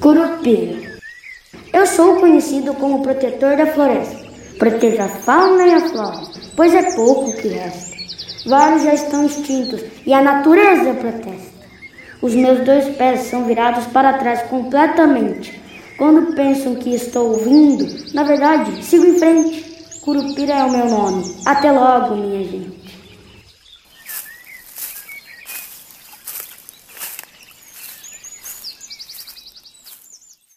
Curupira. Eu sou conhecido como protetor da floresta. proteja a fauna e a flora, pois é pouco que resta. Vários já estão extintos e a natureza protesta. Os meus dois pés são virados para trás completamente. Quando pensam que estou ouvindo, na verdade, sigo em frente. Curupira é o meu nome. Até logo, minha gente.